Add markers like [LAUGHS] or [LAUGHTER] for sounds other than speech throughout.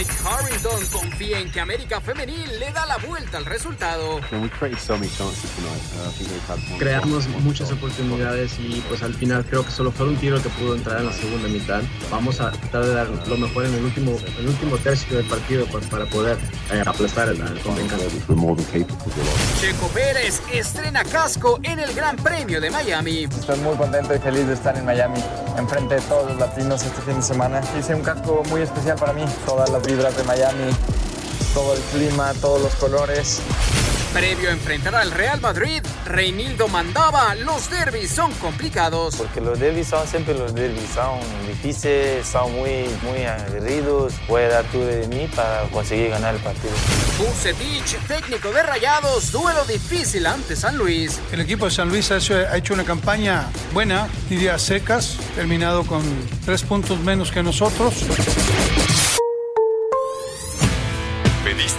Rick Harrington confía en que América Femenil le da la vuelta al resultado. Uh, Creamos muchas oportunidades y pues al final creo que solo fue un tiro que pudo entrar en la segunda mitad. Vamos a tratar de dar lo mejor en el último, el último tercio del partido pues, para poder eh, aplastar el, el Checo Pérez estrena casco en el Gran Premio de Miami. Estoy muy contento y feliz de estar en Miami, enfrente de todos los latinos este fin de semana. Hice un casco muy especial para mí, todas las vibras de Miami, todo el clima, todos los colores. Previo a enfrentar al Real Madrid, Reinildo mandaba, los derbis son complicados. Porque los derbis son siempre los derbis, son difíciles, son muy, muy aguerridos. Voy a dar todo de mí para conseguir ganar el partido. Bucetich, técnico de Rayados, duelo difícil ante San Luis. El equipo de San Luis ha hecho, ha hecho una campaña buena, diría secas, terminado con tres puntos menos que nosotros.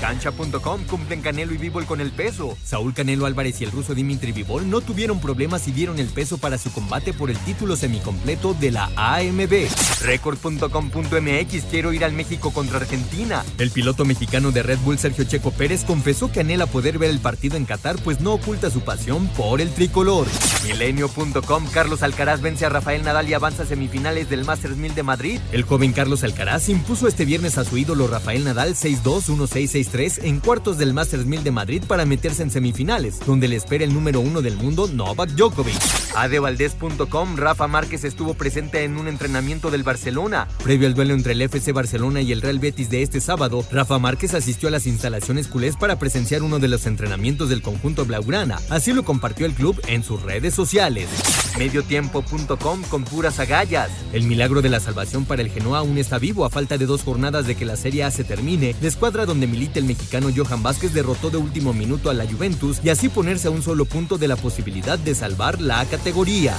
Cancha.com cumplen Canelo y Bivol con el peso. Saúl Canelo Álvarez y el ruso Dimitri Bivol no tuvieron problemas y dieron el peso para su combate por el título semicompleto de la AMB. Record.com.mx quiero ir al México contra Argentina. El piloto mexicano de Red Bull Sergio Checo Pérez confesó que anhela poder ver el partido en Qatar pues no oculta su pasión por el tricolor. Milenio.com Carlos Alcaraz vence a Rafael Nadal y avanza a semifinales del Masters 1000 de Madrid. El joven Carlos Alcaraz impuso este viernes a su ídolo Rafael Nadal 6-2, 1-6, 6-3 en cuartos del Masters 1000 de Madrid para meterse en semifinales, donde le espera el número uno del mundo Novak Djokovic. Adevaldez.com Rafa Márquez estuvo presente en un entrenamiento del Barcelona. Previo al duelo entre el FC Barcelona y el Real Betis de este sábado, Rafa Márquez asistió a las instalaciones culés para presenciar uno de los entrenamientos del conjunto blaugrana. Así lo compartió el club en sus redes sociales. Mediotiempo.com con puras agallas. El milagro de la salvación para el Genoa aún está vivo a falta de dos jornadas de que la Serie A se termine. La escuadra donde milita el mexicano Johan Vázquez derrotó de último minuto a la Juventus y así ponerse a un solo punto de la posibilidad de salvar la categoría.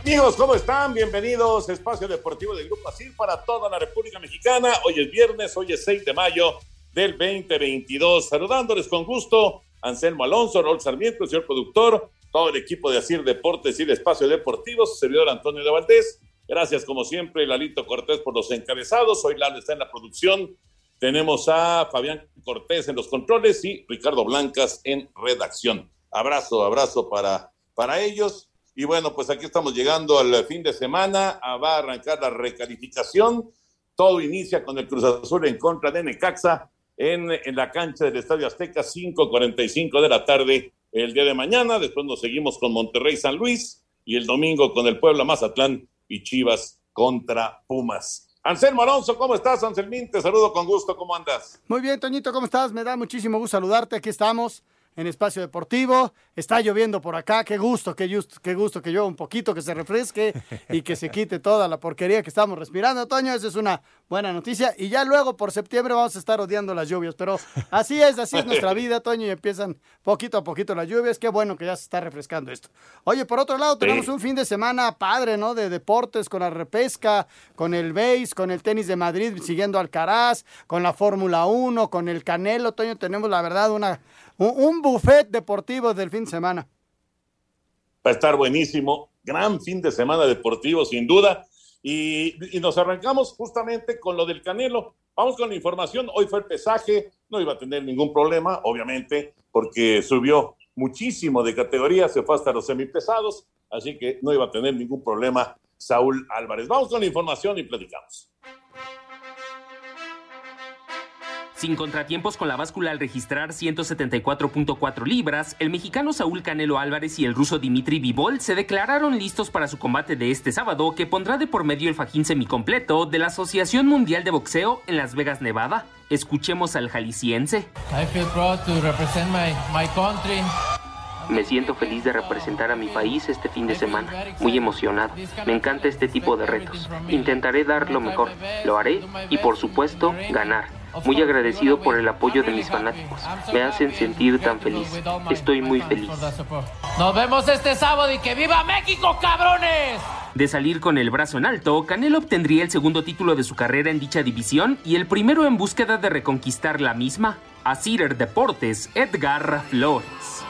Amigos, ¿cómo están? Bienvenidos a Espacio Deportivo del Grupo ASIR para toda la República Mexicana. Hoy es viernes, hoy es 6 de mayo del 2022. Saludándoles con gusto, Anselmo Alonso, Raúl Sarmiento, señor productor, todo el equipo de ASIR Deportes y de Espacio Deportivo, su servidor Antonio de Valdés. Gracias, como siempre, Lalito Cortés por los encabezados. Hoy Lalo está en la producción. Tenemos a Fabián Cortés en los controles y Ricardo Blancas en redacción. Abrazo, abrazo para, para ellos. Y bueno, pues aquí estamos llegando al fin de semana. Ah, va a arrancar la recalificación. Todo inicia con el Cruz Azul en contra de Necaxa en, la cancha del Estadio Azteca, 5.45 de la tarde el día de mañana. Después nos seguimos con Monterrey San Luis y el domingo con el Puebla Mazatlán y Chivas contra Pumas. Anselmo Alonso, ¿cómo estás, Anselmín? Te saludo con gusto, ¿cómo andas? Muy bien, Toñito, ¿cómo estás? Me da muchísimo gusto saludarte. Aquí estamos en Espacio Deportivo. Está lloviendo por acá. Qué gusto, qué, just, qué gusto que llueva un poquito, que se refresque y que se quite toda la porquería que estamos respirando, Toño. Esa es una buena noticia. Y ya luego por septiembre vamos a estar odiando las lluvias. Pero así es, así es nuestra vida, Toño. Y empiezan poquito a poquito las lluvias. Qué bueno que ya se está refrescando esto. Oye, por otro lado, tenemos un fin de semana padre, ¿no? De deportes, con la repesca, con el base, con el tenis de Madrid, siguiendo Alcaraz, con la Fórmula 1, con el Canelo, Toño. Tenemos, la verdad, una un buffet deportivo del fin de semana. Va a estar buenísimo. Gran fin de semana deportivo, sin duda. Y, nos arrancamos justamente con lo del Canelo. Vamos con la información. Hoy fue el pesaje. No iba a tener ningún problema, obviamente, porque subió muchísimo de categoría. Se fue hasta los semipesados. Así que no iba a tener ningún problema Saúl Álvarez. Vamos con la información y platicamos. Sin contratiempos con la báscula al registrar 174.4 libras, el mexicano Saúl Canelo Álvarez y el ruso Dimitri Vivol se declararon listos para su combate de este sábado que pondrá de por medio el fajín semicompleto de la Asociación Mundial de Boxeo en Las Vegas, Nevada. Escuchemos al jalisciense. Me siento feliz de representar a mi país este fin de semana, muy emocionado. Me encanta este tipo de retos. Intentaré dar lo mejor, lo haré y por supuesto ganar. Muy agradecido por el apoyo de mis fanáticos. Me hacen sentir tan feliz. Estoy muy feliz. Nos vemos este sábado y que viva México, cabrones. De salir con el brazo en alto, Canelo obtendría el segundo título de su carrera en dicha división y el primero en búsqueda de reconquistar la misma. A Cider Deportes, Edgar Flores.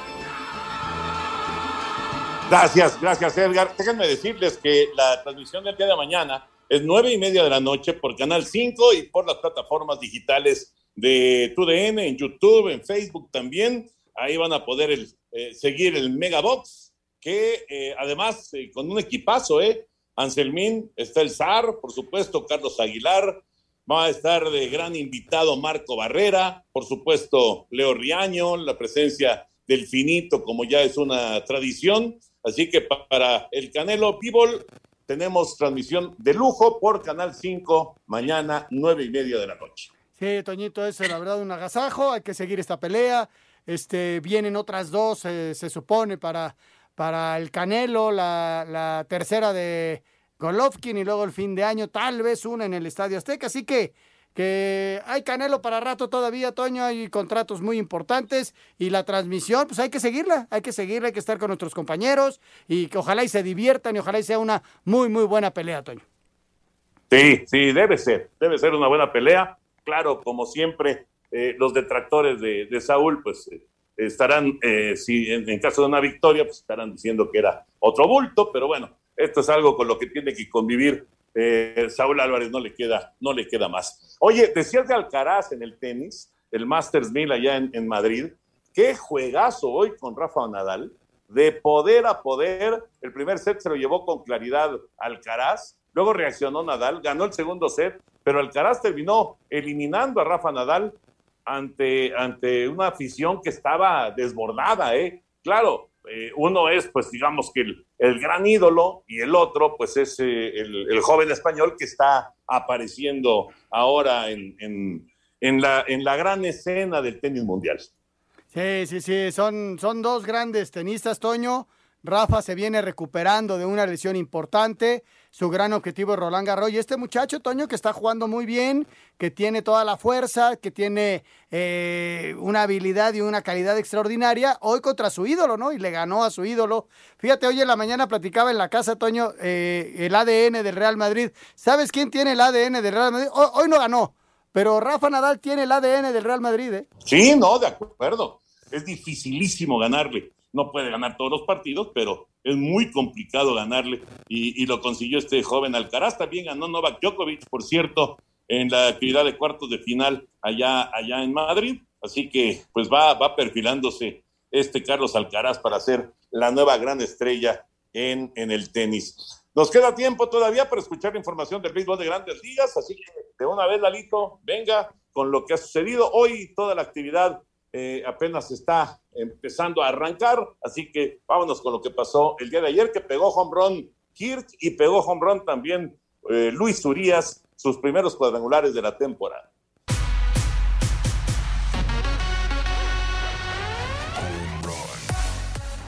Gracias, gracias Edgar. Déjenme decirles que la transmisión del día de mañana es nueve y media de la noche por Canal 5 y por las plataformas digitales de TUDN, en YouTube, en Facebook también. Ahí van a poder eh, seguir el Megabox, que eh, además eh, con un equipazo, ¿eh? Anselmín, está el SAR, por supuesto, Carlos Aguilar, va a estar de gran invitado Marco Barrera, por supuesto, Leo Riaño, la presencia del finito, como ya es una tradición. Así que para el Canelo Pibol, tenemos transmisión de lujo por Canal 5 mañana, nueve y media de la noche. Sí, Toñito, es la verdad un agasajo, hay que seguir esta pelea. Este, vienen otras dos, eh, se supone, para, para el Canelo, la, la tercera de Golovkin y luego el fin de año, tal vez una en el Estadio Azteca. Así que que hay Canelo para rato todavía, Toño, hay contratos muy importantes y la transmisión, pues hay que seguirla, hay que seguirla, hay que estar con nuestros compañeros y que ojalá y se diviertan y ojalá y sea una muy, muy buena pelea, Toño. Sí, sí, debe ser, debe ser una buena pelea. Claro, como siempre, eh, los detractores de, Saúl, pues eh, estarán, eh, si en, caso de una victoria, pues estarán diciendo que era otro bulto, pero bueno, esto es algo con lo que tiene que convivir eh, Saúl Álvarez no le queda, no le queda más. Oye, decías de Alcaraz en el tenis, el Masters 1000 allá en, Madrid, qué juegazo hoy con Rafa Nadal, de poder a poder, el primer set se lo llevó con claridad Alcaraz, luego reaccionó Nadal, ganó el segundo set, pero Alcaraz terminó eliminando a Rafa Nadal ante, ante una afición que estaba desbordada, ¿eh? Claro, eh, uno es, pues digamos que el, gran ídolo y el otro, pues es eh, el, joven español que está apareciendo ahora en, la gran escena del tenis mundial. Sí, sí, sí, son, son dos grandes tenistas, Toño. Rafa se viene recuperando de una lesión importante. Su gran objetivo es Roland Garros. Este muchacho, Toño, que está jugando muy bien, que tiene toda la fuerza, que tiene eh, una habilidad y una calidad extraordinaria, hoy contra su ídolo, ¿no? Y le ganó a su ídolo. Fíjate, hoy en la mañana platicaba en la casa, Toño, eh, el ADN del Real Madrid. ¿Sabes quién tiene el ADN del Real Madrid? Hoy, no ganó, pero Rafa Nadal tiene el ADN del Real Madrid, ¿eh? Sí, no, de acuerdo. Es dificilísimo ganarle no puede ganar todos los partidos, pero es muy complicado ganarle y, lo consiguió este joven Alcaraz. También ganó Novak Djokovic, por cierto, en la actividad de cuartos de final allá, allá en Madrid. Así que pues va, va perfilándose este Carlos Alcaraz para ser la nueva gran estrella en, en el tenis. Nos queda tiempo todavía para escuchar la información del béisbol de grandes ligas, así que de una vez, Lalito, venga con lo que ha sucedido hoy, toda la actividad eh, apenas está empezando a arrancar, así que vámonos con lo que pasó el día de ayer, que pegó home run Kirk y pegó home run también eh, Luis Urias, sus primeros cuadrangulares de la temporada.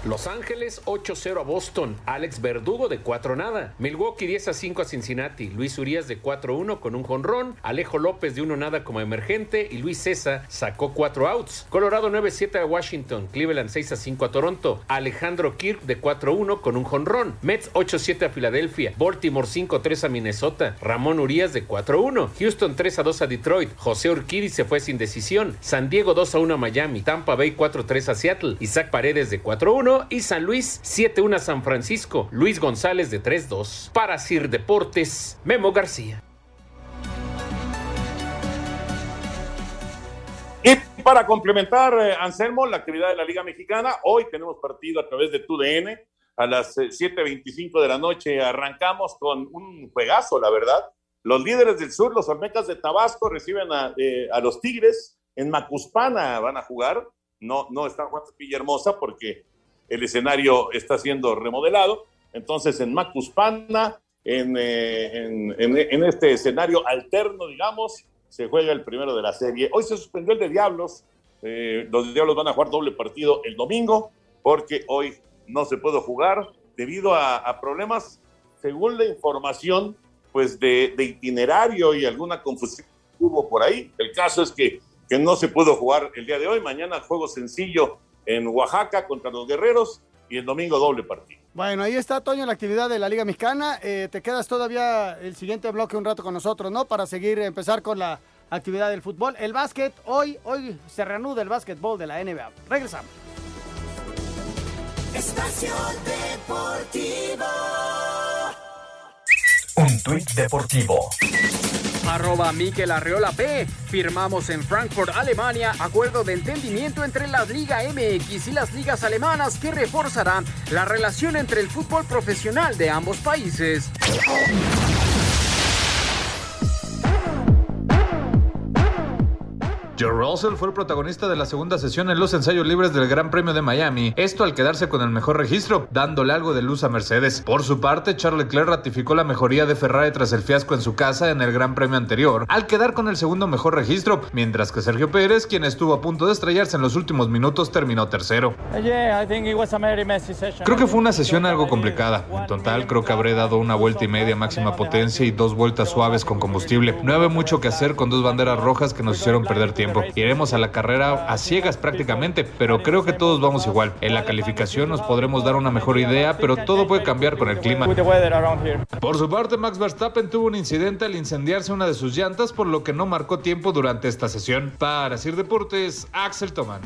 Los Ángeles 8-0 a Boston. Alex Verdugo de 4 nada. Milwaukee 10 a 5 a Cincinnati. Luis Urias de 4-1 con un jonrón. Alejo López de 1 nada como emergente. Y Luis César sacó 4 outs. Colorado 9-7 a Washington. Cleveland 6 a 5 a Toronto. Alejandro Kirk de 4-1 con un jonrón. Mets 8-7 a Filadelfia. Baltimore 5-3 a Minnesota. Ramón Urias de 4-1. Houston 3 a 2 a Detroit. José Urquidi se fue sin decisión. San Diego 2 a 1 a Miami. Tampa Bay 4-3 a Seattle. Isaac Paredes de 4-1 y San Luis 7-1 San Francisco. Luis González de 3-2. Para Sir Deportes, Memo García. Y para complementar, eh, Anselmo, la actividad de la Liga Mexicana, hoy tenemos partido a través de TUDN a las 7.25 eh, de la noche. Arrancamos con un juegazo, la verdad. los líderes del sur, los Olmecas de Tabasco, reciben a, eh, a los Tigres. En Macuspana van a jugar. No, no está jugando Villahermosa porque el escenario está siendo remodelado. Entonces, en Macuspana, eh, en, en, este escenario alterno, digamos, se juega el primero de la serie. Hoy se suspendió el de Diablos. Eh, los Diablos van a jugar doble partido el domingo porque hoy no se puede jugar debido a, problemas, según la información, pues de, itinerario y alguna confusión hubo por ahí. El caso es que, que no se pudo jugar el día de hoy. Mañana juego sencillo en Oaxaca contra los Guerreros y el domingo doble partido. Bueno, ahí está, Toño, la actividad de la Liga Mexicana. Eh, te quedas todavía el siguiente bloque un rato con nosotros, ¿no? Para seguir, empezar con la actividad del fútbol. El básquet, hoy, hoy se reanuda el básquetbol de la NBA. Regresamos. Espacio Deportivo. Un tuit deportivo. Arroba Miquel Arreola P. Firmamos en Frankfurt, Alemania, acuerdo de entendimiento entre la Liga MX y las ligas alemanas que reforzarán la relación entre el fútbol profesional de ambos países. Joe Russell fue el protagonista de la segunda sesión en los ensayos libres del Gran Premio de Miami, esto al quedarse con el mejor registro, dándole algo de luz a Mercedes. Por su parte, Charles Leclerc ratificó la mejoría de Ferrari tras el fiasco en su casa en el Gran Premio anterior, al quedar con el segundo mejor registro, mientras que Sergio Pérez, quien estuvo a punto de estrellarse en los últimos minutos, terminó tercero. Creo que fue una sesión algo complicada. En total, creo que habré dado una vuelta y media máxima potencia y dos vueltas suaves con combustible. No había mucho que hacer con dos banderas rojas que nos hicieron perder tiempo. Iremos a la carrera a ciegas prácticamente, pero creo que todos vamos igual. En la calificación nos podremos dar una mejor idea, pero todo puede cambiar con el clima. Por su parte, Max Verstappen tuvo un incidente al incendiarse una de sus llantas, por lo que no marcó tiempo durante esta sesión. Para Sir Deportes, Axel Toman.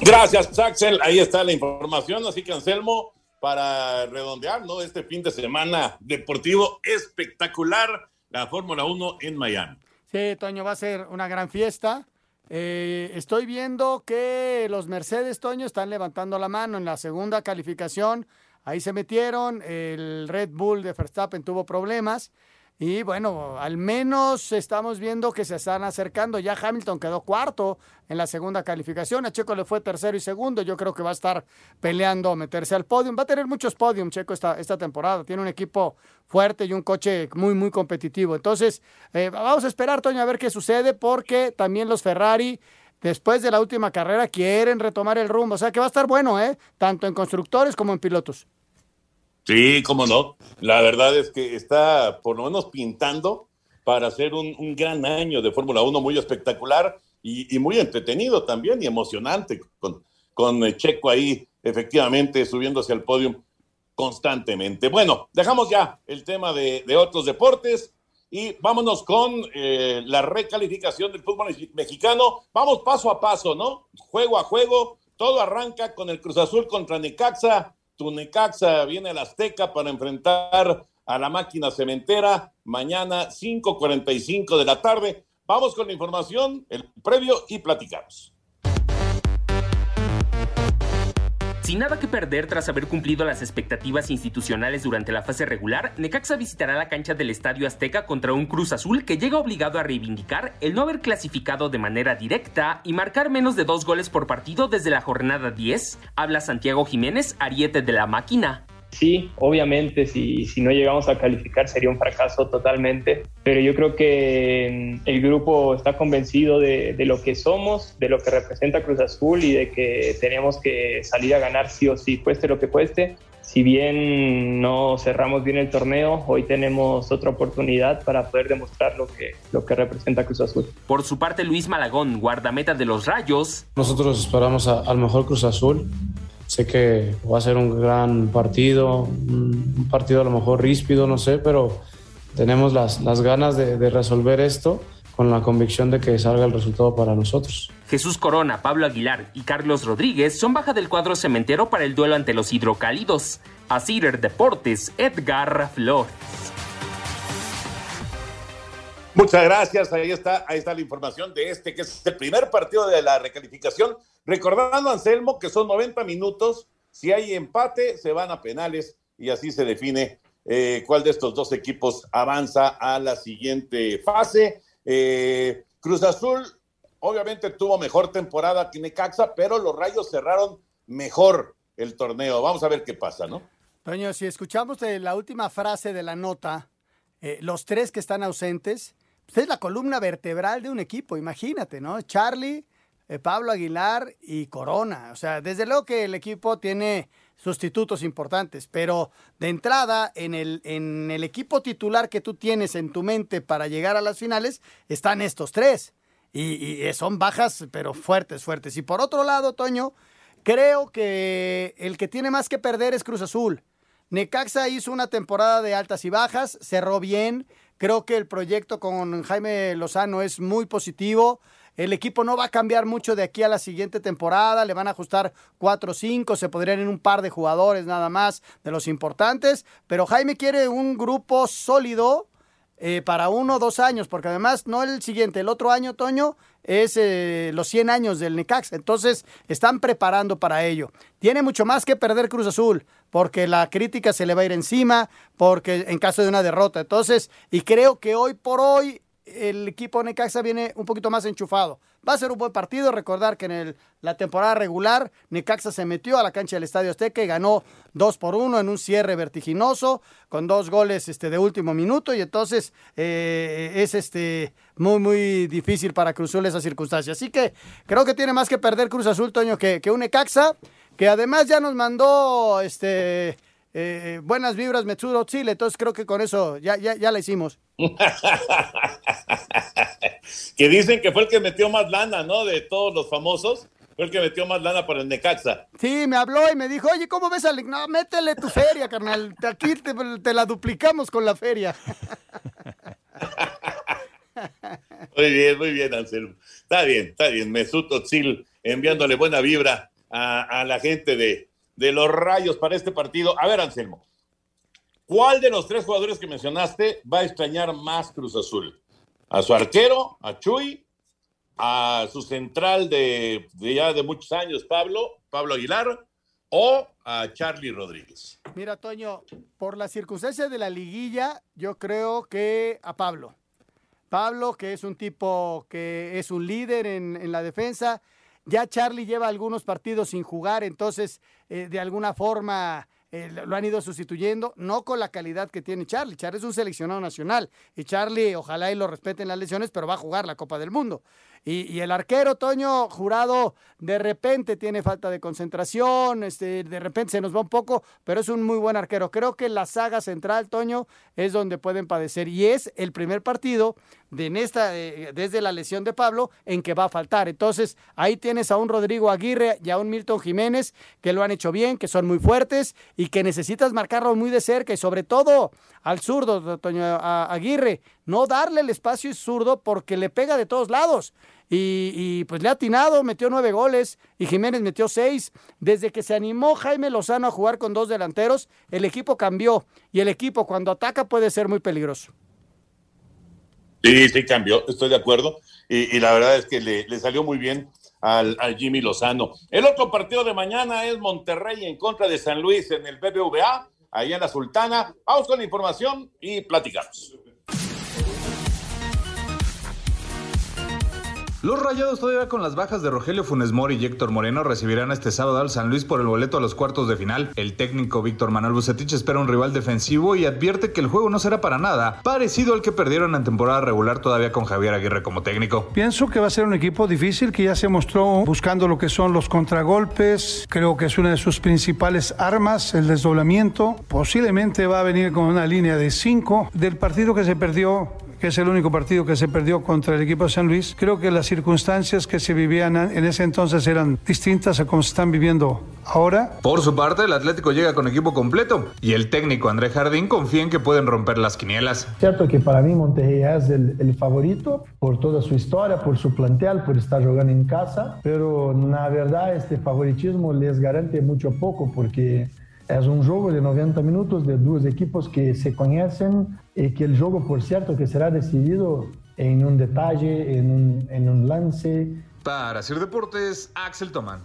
Gracias, Axel. Ahí está la información. Así que, Anselmo, para redondear, ¿no? Este fin de semana deportivo espectacular la Fórmula 1 en Miami. Sí, Toño, va a ser una gran fiesta. Eh, estoy viendo que los Mercedes, Toño, están levantando la mano en la segunda calificación. Ahí se metieron. El Red Bull de Verstappen tuvo problemas. Y bueno, al menos estamos viendo que se están acercando. Ya Hamilton quedó cuarto en la segunda calificación. A Checo le fue tercero y segundo. Yo creo que va a estar peleando meterse al podium. Va a tener muchos podiums Checo esta, esta temporada. Tiene un equipo fuerte y un coche muy, muy competitivo. Entonces, eh, vamos a esperar, Toño, a ver qué sucede porque también los Ferrari después de la última carrera quieren retomar el rumbo. O sea que va a estar bueno, ¿eh? Tanto en constructores como en pilotos. Sí, cómo no. La verdad es que está por lo menos pintando para hacer un, gran año de Fórmula 1 muy espectacular y, muy entretenido también y emocionante con, con Checo ahí efectivamente subiéndose al podio constantemente. Bueno, dejamos ya el tema de, de otros deportes y vámonos con eh, la recalificación del fútbol mexicano. Vamos paso a paso, ¿no? Juego a juego. Todo arranca con el Cruz Azul contra Necaxa Necaxa viene al Azteca para enfrentar a la máquina cementera mañana 5.45 de la tarde. Vamos con la información, el previo y platicamos. Sin nada que perder tras haber cumplido las expectativas institucionales durante la fase regular, Necaxa visitará la cancha del Estadio Azteca contra un Cruz Azul que llega obligado a reivindicar el no haber clasificado de manera directa y marcar menos de dos goles por partido desde la jornada 10. Habla Santiago Jiménez, ariete de la máquina. Sí, obviamente, si, si no llegamos a calificar sería un fracaso totalmente, pero yo creo que mm, el grupo está convencido de, de, lo que somos, de lo que representa Cruz Azul y de que tenemos que salir a ganar sí o sí, cueste lo que cueste. Si bien no cerramos bien el torneo, hoy tenemos otra oportunidad para poder demostrar lo que, lo que representa Cruz Azul. Por su parte, Luis Malagón, guardameta de los Rayos. Nosotros esperamos al mejor Cruz Azul, Sé que va a ser un gran partido, un partido a lo mejor ríspido, no sé, pero tenemos las, las ganas de, resolver esto con la convicción de que salga el resultado para nosotros. Jesús Corona, Pablo Aguilar y Carlos Rodríguez son baja del cuadro cementero para el duelo ante los hidrocálidos. A Cider Deportes, Edgar Flores. Muchas gracias. Ahí está, ahí está la información de este, que es el primer partido de la recalificación. Recordando, Anselmo, que son 90 minutos. Si hay empate, se van a penales y así se define eh, cuál de estos dos equipos avanza a la siguiente fase. Eh, Cruz Azul obviamente tuvo mejor temporada que Necaxa, pero los Rayos cerraron mejor el torneo. Vamos a ver qué pasa, ¿no? Toño, si escuchamos de la última frase de la nota, eh, los tres que están ausentes, pues es la columna vertebral de un equipo, imagínate, ¿no? Charlie, eh, Pablo Aguilar y Corona. O sea, desde luego que el equipo tiene sustitutos importantes, pero de entrada en el, en el equipo titular que tú tienes en tu mente para llegar a las finales están estos tres. Y, y son bajas, pero fuertes, fuertes. Y por otro lado, Toño, creo que el que tiene más que perder es Cruz Azul. Necaxa hizo una temporada de altas y bajas, cerró bien. Creo que el proyecto con Jaime Lozano es muy positivo. El equipo no va a cambiar mucho de aquí a la siguiente temporada, le van a ajustar cuatro o cinco, se podrían ir un par de jugadores nada más de los importantes, pero Jaime quiere un grupo sólido eh, para uno o dos años, porque además no el siguiente, el otro año, Toño, es eh, los 100 años del Necax. Entonces, están preparando para ello. Tiene mucho más que perder Cruz Azul, porque la crítica se le va a ir encima, porque en caso de una derrota. Entonces, y creo que hoy por hoy el equipo Necaxa viene un poquito más enchufado. Va a ser un buen partido. Recordar que en el, la temporada regular Necaxa se metió a la cancha del Estadio Azteca y ganó 2 por 1 en un cierre vertiginoso con dos goles este, de último minuto y entonces eh, es este, muy muy difícil para Cruz Azul esa circunstancia. Así que creo que tiene más que perder Cruz Azul, Toño, que, que un Necaxa que además ya nos mandó este, eh, buenas vibras Metsuro Chile. Entonces creo que con eso ya, ya, ya la hicimos. [LAUGHS] que dicen que fue el que metió más lana, ¿no? De todos los famosos. Fue el que metió más lana para el Necaxa. Sí, me habló y me dijo, oye, ¿cómo ves al... No, métele tu feria, carnal. [LAUGHS] Aquí te, te la duplicamos con la feria. [LAUGHS] muy bien, muy bien, Anselmo. Está bien, está bien. Mesut Özil enviándole buena vibra a, a la gente de, de los Rayos para este partido. A ver, Anselmo, ¿cuál de los tres jugadores que mencionaste va a extrañar más Cruz Azul? ¿A su arquero, a Chuy, a su central de, ya de muchos años, Pablo, Pablo Aguilar, o a Charlie Rodríguez? Mira, Toño, por la circunstancia de la liguilla, yo creo que a Pablo. Pablo, que es un tipo que es un líder en, en la defensa. Ya Charlie lleva algunos partidos sin jugar, entonces eh, de alguna forma eh, lo han ido sustituyendo, no con la calidad que tiene Charlie. Charlie es un seleccionado nacional y Charlie, ojalá y lo respeten las lesiones, pero va a jugar la Copa del Mundo. Y, el arquero, Toño, jurado, de repente tiene falta de concentración, este, de repente se nos va un poco, pero es un muy buen arquero. Creo que la saga central, Toño, es donde pueden padecer. Y es el primer partido de en esta, eh, desde la lesión de Pablo en que va a faltar. Entonces, ahí tienes a un Rodrigo Aguirre y a un Milton Jiménez que lo han hecho bien, que son muy fuertes y que necesitas marcarlo muy de cerca y sobre todo al zurdo, Toño Aguirre, no darle el espacio zurdo porque le pega de todos lados. Y, y, pues le ha atinado, metió nueve goles y Jiménez metió seis. Desde que se animó Jaime Lozano a jugar con dos delanteros, el equipo cambió y el equipo cuando ataca puede ser muy peligroso. Sí, sí cambió, estoy de acuerdo. Y, la verdad es que le, salió muy bien al, Jimmy Lozano. El otro partido de mañana es Monterrey en contra de San Luis en el BBVA, ahí en la Sultana. Vamos con la información y platicamos. Los Rayados todavía con las bajas de Rogelio Funes Mori y Héctor Moreno recibirán este sábado al San Luis por el boleto a los cuartos de final. El técnico Víctor Manuel Bucetich espera un rival defensivo y advierte que el juego no será para nada parecido al que perdieron en temporada regular todavía con Javier Aguirre como técnico. Pienso que va a ser un equipo difícil que ya se mostró buscando lo que son los contragolpes. Creo que es una de sus principales armas, el desdoblamiento. Posiblemente va a venir con una línea de cinco del partido que se perdió que es el único partido que se perdió contra el equipo de San Luis, creo que las circunstancias que se vivían en ese entonces eran distintas a como se están viviendo ahora. Por su parte, el Atlético llega con equipo completo y el técnico André Jardín confía en que pueden romper las quinielas. Cierto que para mí Monterrey es el, el favorito por toda su historia, por su plantel, por estar jugando en casa, pero la verdad este favoritismo les garante mucho poco porque es un juego de 90 minutos de dos equipos que se conocen y que el juego, por cierto, que será decidido en un detalle, en un, en un lance. Para hacer deportes, Axel Tomán.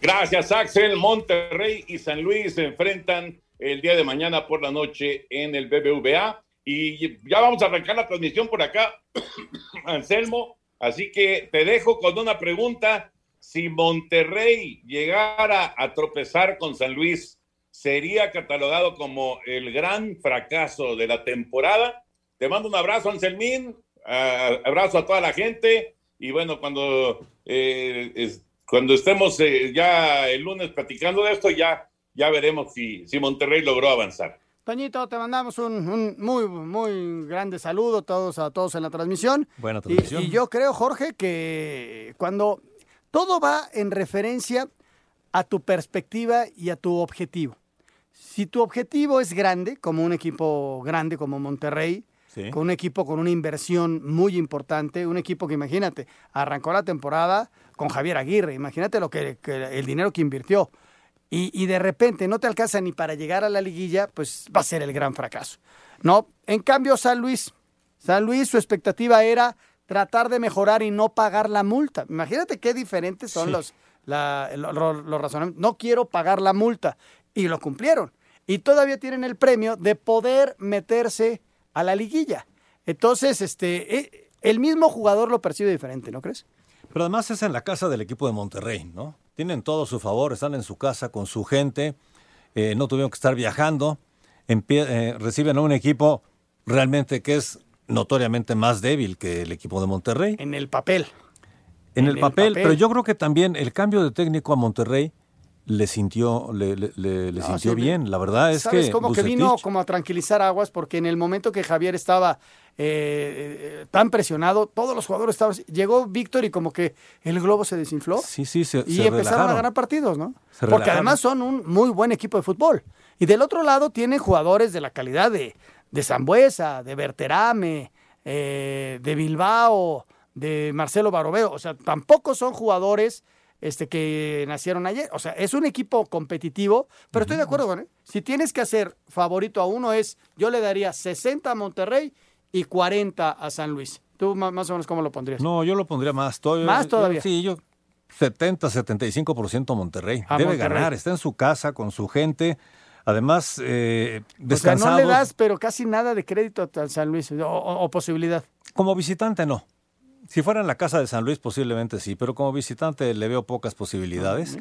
Gracias, Axel. Monterrey y San Luis se enfrentan el día de mañana por la noche en el BBVA. Y ya vamos a arrancar la transmisión por acá, [CLEARS THROAT] Anselmo. Así que te dejo con una pregunta. Si Monterrey llegara a tropezar con San Luis, ¿sería catalogado como el gran fracaso de la temporada? Te mando un abrazo, Anselmín. Abrazo a toda la gente. Y bueno, cuando, eh, es- cuando estemos eh, ya el lunes platicando de esto, ya, ya veremos si, si Monterrey logró avanzar. Toñito, te mandamos un, un muy, muy grande saludo todos, a todos en la transmisión. Buena Y- transmisión. Y, yo creo, Jorge, que cuando todo va en referencia a tu perspectiva y a tu objetivo. Si tu objetivo es grande, como un equipo grande como Monterrey, Sí. con un equipo con una inversión muy importante, un equipo que imagínate, arrancó la temporada con Javier Aguirre, imagínate lo que, que el dinero que invirtió. Y, y de repente no te alcanza ni para llegar a la liguilla, pues va a ser el gran fracaso. No, en cambio San Luis, San Luis su expectativa era tratar de mejorar y no pagar la multa. Imagínate qué diferentes son Sí. los, la- los razonamientos. No quiero pagar la multa. Y lo cumplieron. Y todavía tienen el premio de poder meterse a la liguilla. Entonces, este, eh, el mismo jugador lo percibe diferente, ¿no crees? Pero además es en la casa del equipo de Monterrey, ¿no? Tienen todo a su favor, están en su casa con su gente, eh, no tuvieron que estar viajando, eh, reciben a un equipo realmente que es notoriamente más débil que el equipo de Monterrey. En el papel. En, En el, el papel, papel. pero yo creo que también el cambio de técnico a Monterrey le sintió, le, le- le- le No, sintió sí, bien. La verdad es ¿Sabes? que como que vino como a tranquilizar aguas porque en el momento que Javier estaba eh, eh, tan presionado, todos los jugadores estaban... Llegó Víctor y como que el globo se desinfló. Sí, sí, se, y se empezaron a ganar partidos, ¿no? Se Porque relajaron. además son un muy buen equipo de fútbol. Y del otro lado tienen jugadores de la calidad de, de Zambuesa, de Berterame, eh, de Bilbao, de Marcelo Baroveo. O sea, tampoco son jugadores este, que nacieron ayer. O sea, es un equipo competitivo, pero estoy de acuerdo con él. Si tienes que hacer favorito a uno es, yo le daría 60 a Monterrey y 40 a San Luis. ¿Tú más o menos cómo lo pondrías? No, yo lo pondría más. Estoy- ¿Más yo- todavía? sí, yo 70, 75% Monterrey. A Debe Monterrey. ganar, está en su casa con su gente. Además, eh, O sea, descansados. no le das, pero casi nada de crédito a San Luis o, o- o posibilidad. Como visitante, no. Si fuera en la casa de San Luis, posiblemente sí, pero como visitante le veo pocas posibilidades.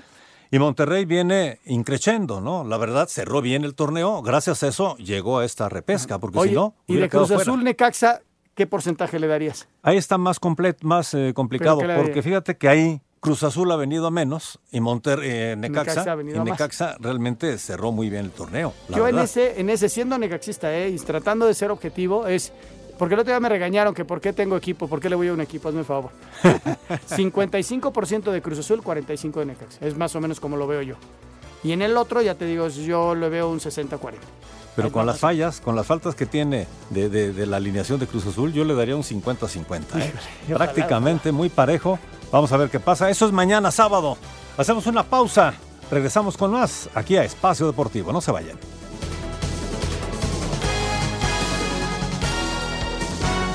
Y Monterrey viene increchendo, ¿no? La verdad, cerró bien el torneo. Gracias a eso llegó a esta repesca, porque Oye, si no, y de Cruz fuera. Azul Necaxa, ¿qué porcentaje le darías? Ahí está más, complet, más eh, complicado, ¿Pero qué le porque fíjate que ahí Cruz Azul ha venido a menos y Monterrey, eh, Necaxa, Necaxa ha y más. Realmente cerró muy bien el torneo. Yo en ese, en ese, siendo necaxista, eh, y tratando de ser objetivo, es. Porque el otro día me regañaron que por qué tengo equipo, por qué le voy a un equipo, hazme el favor. [LAUGHS] 55% de Cruz Azul, 45% de Necaxa. Es más o menos como lo veo yo. Y en el otro, ya te digo, yo le veo un 60-40. Pero Ahí con las fallas, con las faltas que tiene de, de- de la alineación de Cruz Azul, yo le daría un 50-50. ¿eh? ojalá, Prácticamente muy parejo. Vamos a ver qué pasa. Eso es mañana sábado. Hacemos una pausa. Regresamos con más aquí a Espacio Deportivo. No se vayan.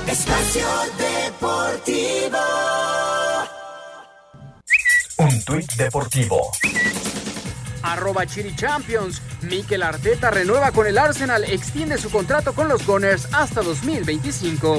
Espacio Deportivo. Un tuit deportivo. Arroba Chiri Champions. Mikel Arteta renueva con el Arsenal, extiende su contrato con los Gunners hasta 2025.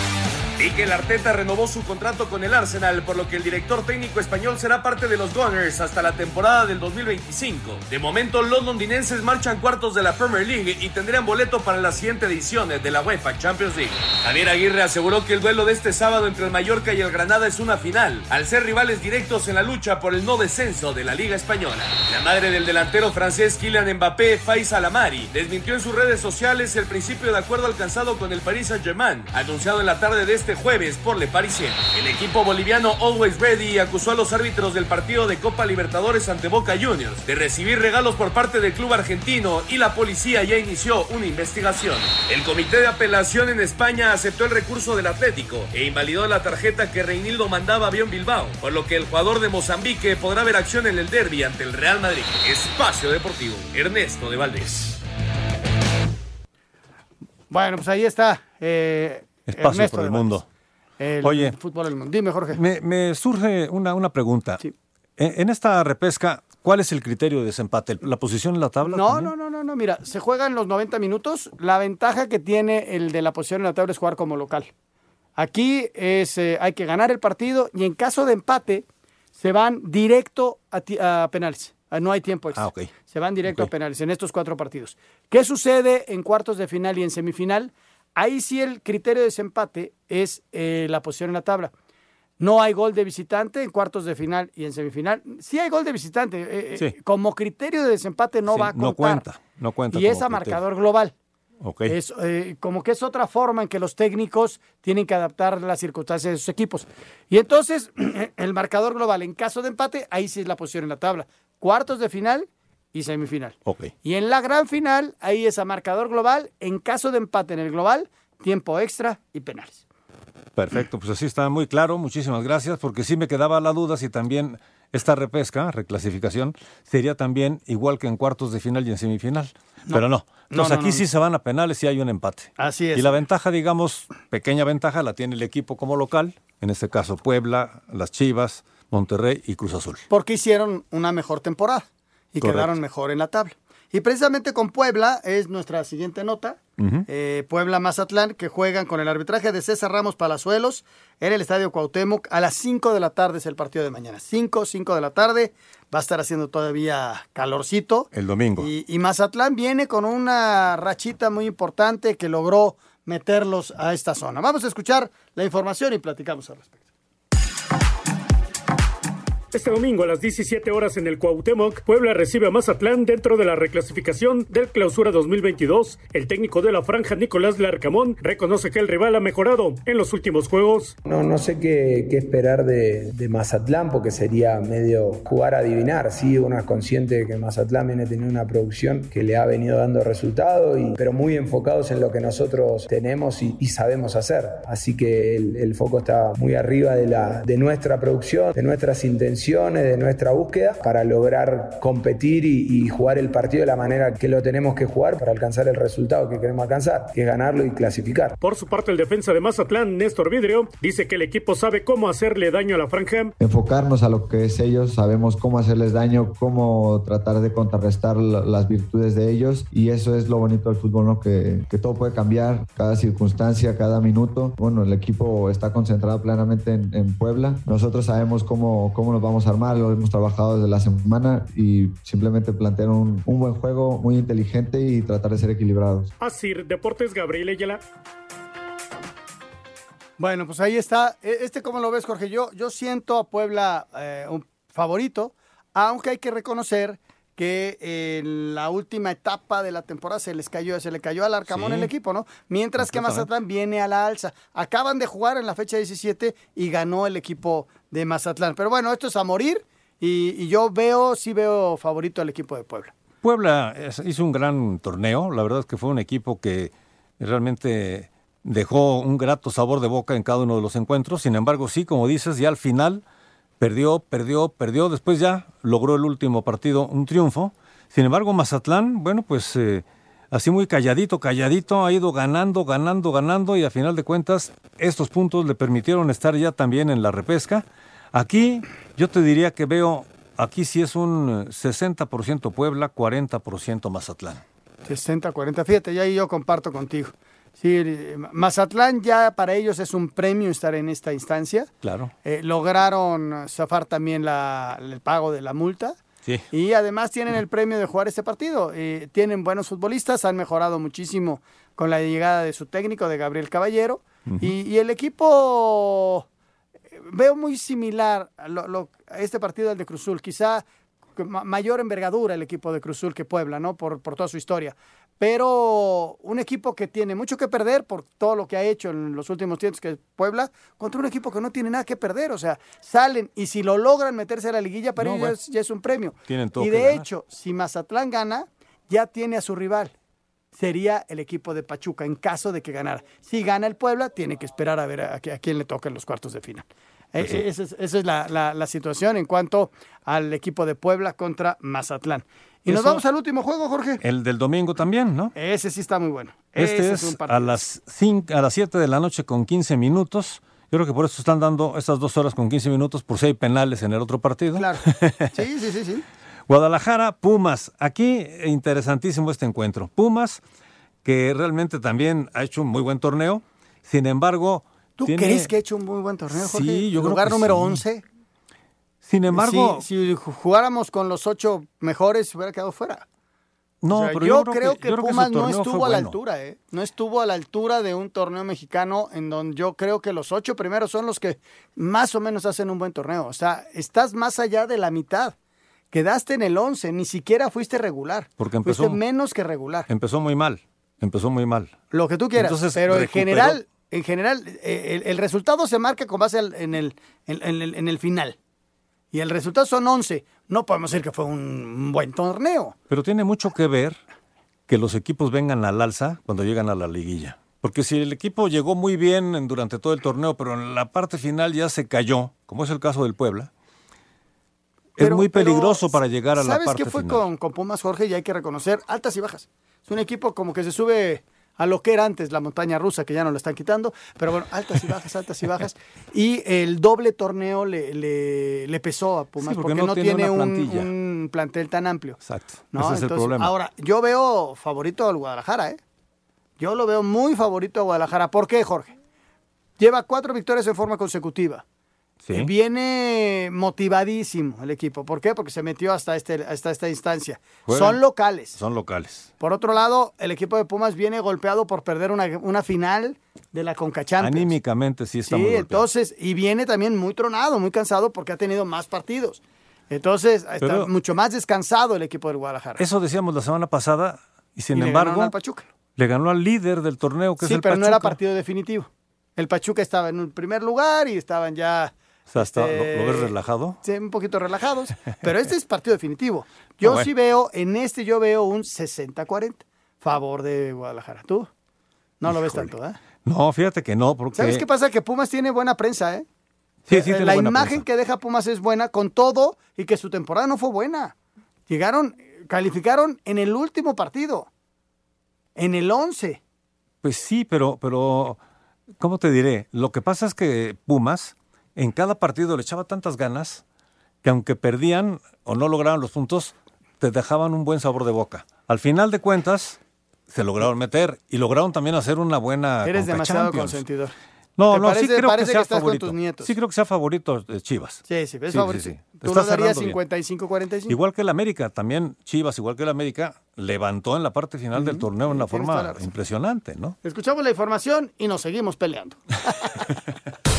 Mikel Arteta renovó su contrato con el Arsenal, por lo que el director técnico español será parte de los Gunners hasta la temporada del 2025. De momento, los londinenses marchan cuartos de la Premier League y tendrían boleto para la siguiente edición de la UEFA Champions League. Javier Aguirre aseguró que el duelo de este sábado entre el Mallorca y el Granada es una final, al ser rivales directos en la lucha por el no descenso de la Liga Española. La madre del delantero francés Kylian Mbappé, Faiza Lamari, desmintió en sus redes sociales el principio de acuerdo alcanzado con el Paris Saint-Germain, anunciado en la tarde de este jueves por Le Parisien. El equipo boliviano Always Ready acusó a los árbitros del partido de Copa Libertadores ante Boca Juniors de recibir regalos por parte del club argentino y la policía ya inició una investigación. El comité de apelación en España aceptó el recurso del Atlético e invalidó la tarjeta que Reinildo mandaba a Avión Bilbao, por lo que el jugador de Mozambique podrá ver acción en el derby ante el Real Madrid. Espacio Deportivo, Ernesto de Valdés. Bueno, pues ahí está. Eh, Espacio Ernesto por el mundo. El Oye. fútbol del mundo. Dime, Jorge. Me, me surge una, una pregunta. En, en esta repesca, ¿cuál es el criterio de desempate? ¿La posición en la tabla? No, también? no, no, no, no. Mira, se juegan los 90 minutos. La ventaja que tiene el de la posición en la tabla es jugar como local. Aquí es, eh, hay que ganar el partido y en caso de empate se van directo a, ti- a penales. Ah, No hay tiempo extra. Ah, ok. Se van directo a penales en estos cuatro partidos. ¿Qué sucede en cuartos de final y en semifinal? Ahí sí el criterio de desempate es eh, la posición en la tabla. No hay gol de visitante en cuartos de final y en semifinal. Sí hay gol de visitante. eh, eh, Sí. Como criterio de desempate no Sí, va a contar. no cuenta. No cuenta. Y es a marcador global. Ok. Es eh, como que es otra forma en que los técnicos tienen que adaptar las circunstancias de sus equipos. Y entonces, [CLEARS THROAT] el marcador global, en caso de empate, ahí sí es la posición en la tabla. Cuartos de final y semifinal. Ok. Y en la gran final, ahí es a marcador global, en caso de empate en el global, tiempo extra y penales. Perfecto, pues así está muy claro. Muchísimas gracias, porque sí me quedaba la duda si también esta repesca, reclasificación, sería también igual que en cuartos de final y en semifinal. No. Pero no. Entonces no, aquí sí se van a penales y hay un empate. Así es. Y la ventaja, digamos, pequeña ventaja, la tiene el equipo como local, en este caso Puebla, las Chivas, Monterrey y Cruz Azul. Porque hicieron una mejor temporada y Correcto. quedaron mejor en la tabla. Y precisamente con Puebla es nuestra siguiente nota. Eh, Puebla-Mazatlán, que juegan con el arbitraje de César Ramos Palazuelos en el Estadio Cuauhtémoc. A las 5 de la tarde es el partido de mañana. 5, 5 de la tarde. Va a estar haciendo todavía calorcito. El domingo. Y, y Mazatlán viene con una rachita muy importante que logró meterlos a esta zona. Vamos a escuchar la información y platicamos al respecto. Este domingo a las 17 horas en el Cuauhtémoc, Puebla recibe a Mazatlán dentro de la reclasificación del Clausura 2022. El técnico de la franja, Nicolás Larcamón, reconoce que el rival ha mejorado en los últimos juegos. No, no sé qué, qué esperar de, de Mazatlán porque sería medio jugar a adivinar. Sí, uno es consciente de que Mazatlán viene teniendo una producción que le ha venido dando resultado, y, pero muy enfocados en lo que nosotros tenemos y, y sabemos hacer. Así que el, el foco está muy arriba de, la, de nuestra producción, de nuestras intenciones, de nuestra búsqueda para lograr competir y, y jugar el partido de la manera que lo tenemos que jugar para alcanzar el resultado que queremos alcanzar, que es ganarlo y clasificar. Por su parte, el defensa de Mazatlán, Néstor Vidrio, dice que el equipo sabe cómo hacerle daño a la franja. enfocarnos a lo que es ellos, sabemos cómo hacerles daño, cómo tratar de contrarrestar la- las virtudes de ellos y eso es lo bonito del fútbol, ¿no? que, que todo puede cambiar, cada circunstancia, cada minuto. Bueno, el equipo está concentrado plenamente en, en Puebla, nosotros sabemos cómo, cómo nos vamos a armar, lo hemos trabajado desde la semana y simplemente plantear un, un buen juego muy inteligente y tratar de ser equilibrados. Asir Deportes, Gabriel Ayala. Bueno, pues ahí está. E- Este, ¿cómo lo ves, Jorge? Yo, yo siento a Puebla eh, un favorito, aunque hay que reconocer que en la última etapa de la temporada se les cayó, se le cayó al Arcamón Sí. el equipo, ¿no? Mientras que. Mazatlán viene a la alza. Acaban de jugar en la fecha 17 y ganó el equipo de Mazatlán. Pero bueno, esto es a morir y, yo veo, sí veo favorito al equipo de Puebla. Puebla hizo un gran torneo, la verdad es que fue un equipo que realmente dejó un grato sabor de boca en cada uno de los encuentros, sin embargo sí, como dices, ya al final perdió, perdió, perdió, después ya logró el último partido un triunfo, sin embargo Mazatlán, bueno, pues eh, así muy calladito, calladito, ha ido ganando, ganando, ganando y a final de cuentas estos puntos le permitieron estar ya también en la repesca. Aquí yo te diría que veo, aquí sí es un eh, 60% Puebla, 40% Mazatlán. 60-40. Fíjate, ya ahí yo comparto contigo. Sí, eh, Mazatlán ya para ellos es un premio estar en esta instancia. Claro. Eh, lograron zafar también la- el pago de la multa. Sí. Y además tienen el premio de jugar este partido. Eh, tienen buenos futbolistas, han mejorado muchísimo con la llegada de su técnico, de Gabriel Caballero. Y, y el equipo eh, veo muy similar a, lo- lo- a este partido al de Cruzul. Quizá mayor envergadura el equipo de Cruzul que Puebla, ¿no? Por, por toda su historia. Pero un equipo que tiene mucho que perder por todo lo que ha hecho en los últimos tiempos, que es Puebla, contra un equipo que no tiene nada que perder. O sea, salen y si lo logran meterse a la liguilla, para No, ellos bueno. ya es, ya es un premio. Tienen todo y de ganar. hecho, si Mazatlán gana, ya tiene a su rival. Sería el equipo de Pachuca en caso de que ganara. Si gana el Puebla, tiene que esperar a ver a, a quién le toca en los cuartos de final. Eh, Pues sí. eh, esa es, esa es la, la- la situación en cuanto al equipo de Puebla contra Mazatlán. Y nos vamos al último juego, Jorge. El del domingo también, ¿no? Ese sí está muy bueno. Este Ese es a las, cinco, a las 7 de la noche con 15 minutos. Yo creo que por eso están dando estas dos horas con 15 minutos por si hay penales en el otro partido. Claro. [LAUGHS] Sí, sí, sí, sí. Guadalajara, Pumas. Aquí interesantísimo este encuentro. Pumas, que realmente también ha hecho un muy buen torneo. Sin embargo, ¿Tú tiene- crees que ha hecho un muy buen torneo, Jorge? Sí, yo creo Lugar que número sí. 11. Sin embargo, si, si ju- jugáramos con los ocho mejores, se hubiera quedado fuera. no, O sea, pero yo, yo creo que, yo creo su Pumas no estuvo a la altura, ¿eh? No estuvo a la altura de un torneo mexicano en donde yo creo que los ocho primeros son los que más o menos hacen un buen torneo. O sea, estás más allá de la mitad. Quedaste en el 11, ni siquiera fuiste regular. Porque empezó- Fuiste menos que regular. Empezó muy mal. Empezó muy mal. Lo que tú quieras. Entonces, pero en general, en general, eh, el, el resultado se marca con base al- en, el, en, en el, en el final. Y el resultado son 11. No podemos decir que fue un buen torneo. Pero tiene mucho que ver que los equipos vengan al alza cuando llegan a la liguilla. Porque si el equipo llegó muy bien en- durante todo el torneo, pero en la parte final ya se cayó, como es el caso del Puebla, es muy pero, peligroso para llegar a la ¿Sabes parte qué fue final. con, con Pumas, Jorge? Y hay que reconocer altas y bajas. Es un equipo como que se sube a lo que era antes la montaña rusa, que ya no lo están quitando. Pero bueno, altas y bajas, altas y bajas. Y el doble torneo le, le, le pesó a Pumas Sí, porque, no, tiene, un, un plantel tan amplio. Exacto. ¿no? Ese es el problema. Ahora, yo veo favorito al Guadalajara, ¿eh? Yo lo veo muy favorito a Guadalajara. ¿Por qué, Jorge? Lleva cuatro victorias en forma consecutiva. Sí. Viene motivadísimo el equipo. ¿Por qué? Porque se metió hasta, este, hasta esta instancia. Juegan- Son locales. Son locales. Por otro lado, el equipo de Pumas viene golpeado por perder una, una final de la Conca Champions. Anímicamente sí está Sí, muy golpeado. entonces, y viene también muy tronado, muy cansado porque ha tenido más partidos. Entonces, está Pero- mucho más descansado el equipo del Guadalajara. Eso decíamos la semana pasada y sin Y le embargo al Pachuca. le ganó al líder del torneo que Sí, es el pero no era partido definitivo. El Pachuca estaba en un primer lugar y estaban ya O sea, está- este, ¿lo, lo ves relajado? sí, un poquito relajados, [LAUGHS] pero este es partido definitivo. Yo bueno. sí veo, en este yo veo un 60-40 favor de Guadalajara. ¿Tú? No lo ves tanto, ¿eh? No, fíjate que no, porque ¿Sabes qué pasa? Que Pumas tiene buena prensa, ¿eh? Sí, sí Eh, La imagen prensa. que deja Pumas es buena con todo y que su temporada no fue buena. Llegaron, calificaron en el último partido, en el 11. Pues sí, pero, pero, ¿cómo te diré? Lo que pasa es que Pumas en cada partido le echaba tantas ganas que aunque perdían o no lograban los puntos, te dejaban un buen sabor de boca. Al final de cuentas, se lograron meter y lograron también hacer una buena Eres Conca demasiado Champions. consentidor. No, ¿Te no, sí parece- creo que sea que favorito. Sí creo que sea favorito de Chivas. Sí, sí, Sí, favorito. sí, sí. ¿Tú lo darías cerrando bien. 55-45? Igual que el América, también Chivas, igual que el América, levantó en la parte final del torneo de una forma impresionante, ¿no? Escuchamos la información y nos seguimos peleando. [LAUGHS]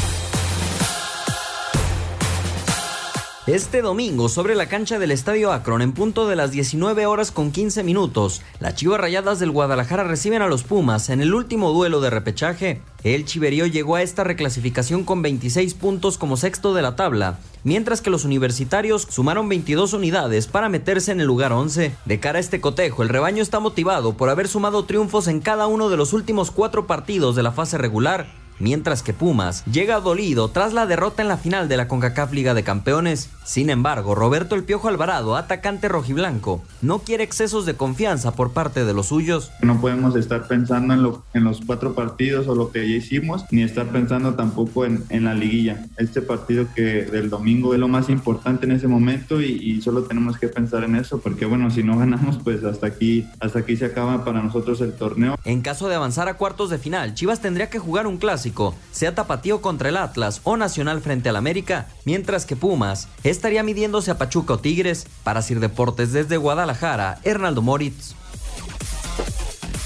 Este domingo, sobre la cancha del Estadio Akron, en punto de las 19 horas con 15 minutos, las Chivas Rayadas del Guadalajara reciben a los Pumas en el último duelo de repechaje. El Chiverío llegó a esta reclasificación con 26 puntos como sexto de la tabla, mientras que los universitarios sumaron 22 unidades para meterse en el lugar 11. De cara a este cotejo, el rebaño está motivado por haber sumado triunfos en cada uno de los últimos cuatro partidos de la fase regular mientras que Pumas llega dolido tras la derrota en la final de la CONCACAF Liga de Campeones. Sin embargo, Roberto El Piojo Alvarado, atacante rojiblanco, no quiere excesos de confianza por parte de los suyos. No podemos estar pensando en, lo, en los cuatro partidos o lo que ya hicimos, ni estar pensando tampoco en, en la liguilla. Este partido que del domingo es lo más importante en ese momento y, y solo tenemos que pensar en eso, porque bueno, si no ganamos, pues hasta aquí, hasta aquí se acaba para nosotros el torneo. En caso de avanzar a cuartos de final, Chivas tendría que jugar un clásico, sea Tapatío contra el Atlas o Nacional frente al América, mientras que Pumas estaría midiéndose a Pachuca o Tigres. Para Sir Deportes desde Guadalajara, Hernaldo Moritz.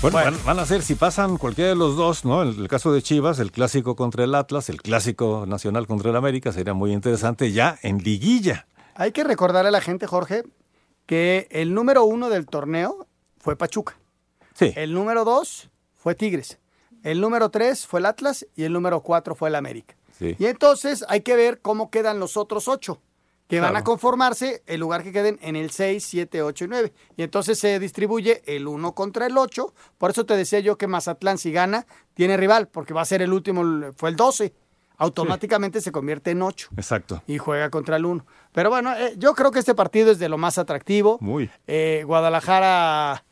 Bueno, Van, van a ser, si pasan cualquiera de los dos, ¿no? El, el caso de Chivas, el clásico contra el Atlas, el clásico nacional contra el América, sería muy interesante ya en liguilla. Hay que recordarle a la gente, Jorge, que el número uno del torneo fue Pachuca. Sí. El número dos fue Tigres. El número tres fue el Atlas y el número cuatro fue el América. Sí. Y entonces hay que ver cómo quedan los otros ocho, que van a conformarse el lugar que queden en el 6, 7, 8 y 9. Y entonces se distribuye el 1 contra el 8. Por eso te decía yo que Mazatlán, si gana, tiene rival, porque va a ser el último, fue el 12. automáticamente se convierte en 8 Exacto. y juega contra el 1. Pero bueno, eh, yo creo que este partido es de lo más atractivo. Muy. Eh, Guadalajara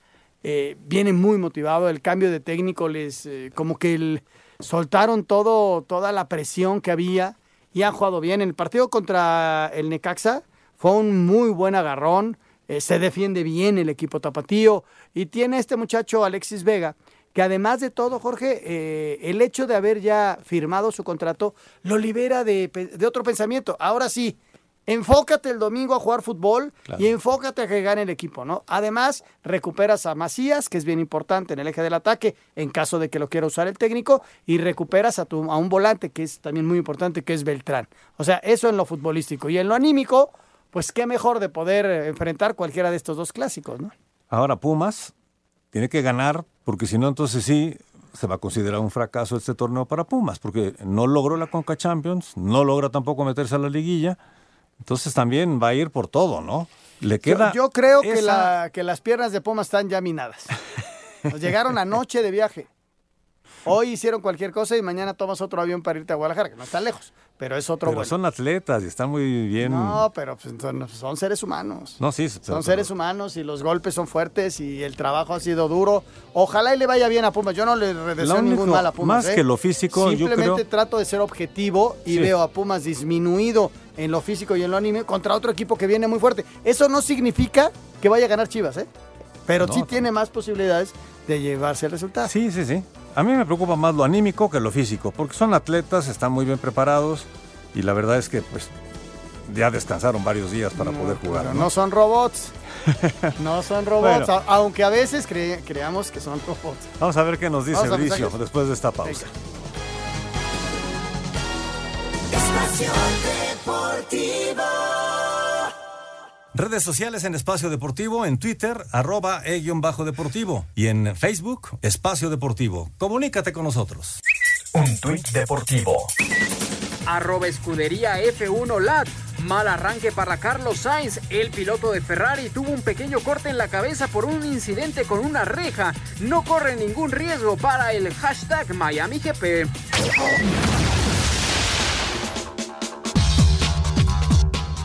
eh, viene muy motivado. El cambio de técnico les eh, como que soltaron todo, toda la presión que había y han jugado bien. En el partido contra el Necaxa fue un muy buen agarrón. eh, se defiende bien el equipo tapatío y tiene este muchacho Alexis Vega que además de todo, Jorge, eh, el hecho de haber ya firmado su contrato lo libera de, de otro pensamiento. Ahora sí, enfócate el domingo a jugar fútbol y enfócate a que gane el equipo, ¿no? Además, recuperas a Macías, que es bien importante en el eje del ataque, en caso de que lo quiera usar el técnico, y recuperas a, tu, a un volante, que es también muy importante, que es Beltrán. O sea, eso en lo futbolístico. Y en lo anímico, pues qué mejor de poder eh, enfrentar cualquiera de estos dos clásicos, ¿no? Ahora Pumas tiene que ganar, porque si no, entonces sí se va a considerar un fracaso este torneo para Pumas, porque no logró la Conca Champions, no logra tampoco meterse a la liguilla, entonces también va a ir por todo, ¿no? Le Yo, queda. yo creo que, la, que las piernas de Pumas están ya minadas. [LAUGHS] Nos llegaron anoche de viaje. Hoy hicieron cualquier cosa y mañana tomas otro avión para irte a Guadalajara, que no está lejos, pero es otro Pero son atletas y están muy bien. No, pero pues, son, son seres humanos. No, sí, Son pero- seres humanos y los golpes son fuertes y el trabajo ha sido duro. Ojalá y le vaya bien a Pumas. Yo no le deseo ningún mal a Pumas. más ¿eh? que lo físico, yo Simplemente creo- trato de ser objetivo y Sí. veo a Pumas disminuido en lo físico y en lo anime contra otro equipo que viene muy fuerte. Eso no significa que vaya a ganar Chivas, ¿eh? Pero No, sí tiene más posibilidades de llevarse el resultado. Sí, sí, sí. A mí me preocupa más lo anímico que lo físico, porque son atletas, están muy bien preparados y la verdad es que pues ya descansaron varios días para poder jugar. Pero ¿no? no son robots. [LAUGHS] No son robots, Bueno. a- aunque a veces cre- creamos que son robots. Vamos a ver qué nos dice Vamos después de esta pausa. Espacio Deportivo. Redes sociales en Espacio Deportivo, en Twitter, arroba e-deportivo y en Facebook, Espacio Deportivo. Comunícate con nosotros. Un tuit deportivo. Arroba escudería F1 Lat. Mal arranque para Carlos Sainz. El piloto de Ferrari tuvo un pequeño corte en la cabeza por un incidente con una reja. No corre ningún riesgo para el hashtag Miami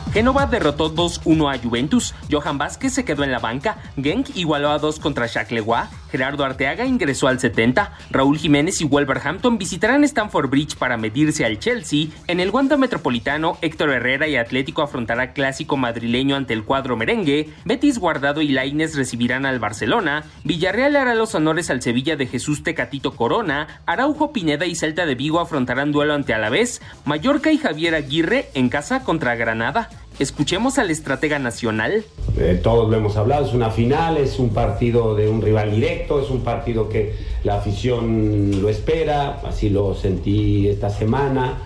GP. Génova derrotó 2-1 a Juventus, Johan Vázquez se quedó en la banca, Genk igualó a 2 contra Charleroi, Gerardo Arteaga ingresó al 70, Raúl Jiménez y Wolverhampton visitarán Stamford Bridge para medirse al Chelsea, en el Wanda Metropolitano Héctor Herrera y Atlético afrontará clásico madrileño ante el cuadro merengue, Betis Guardado y Laines recibirán al Barcelona, Villarreal hará los honores al Sevilla de Jesús Tecatito Corona, Araujo Pineda y Celta de Vigo afrontarán duelo ante Alavés, Mallorca y Javier Aguirre en casa contra Granada. Escuchemos al estratega nacional. Eh, todos lo hemos hablado, es una final, es un partido de un rival directo, es un partido que la afición lo espera, así lo sentí esta semana,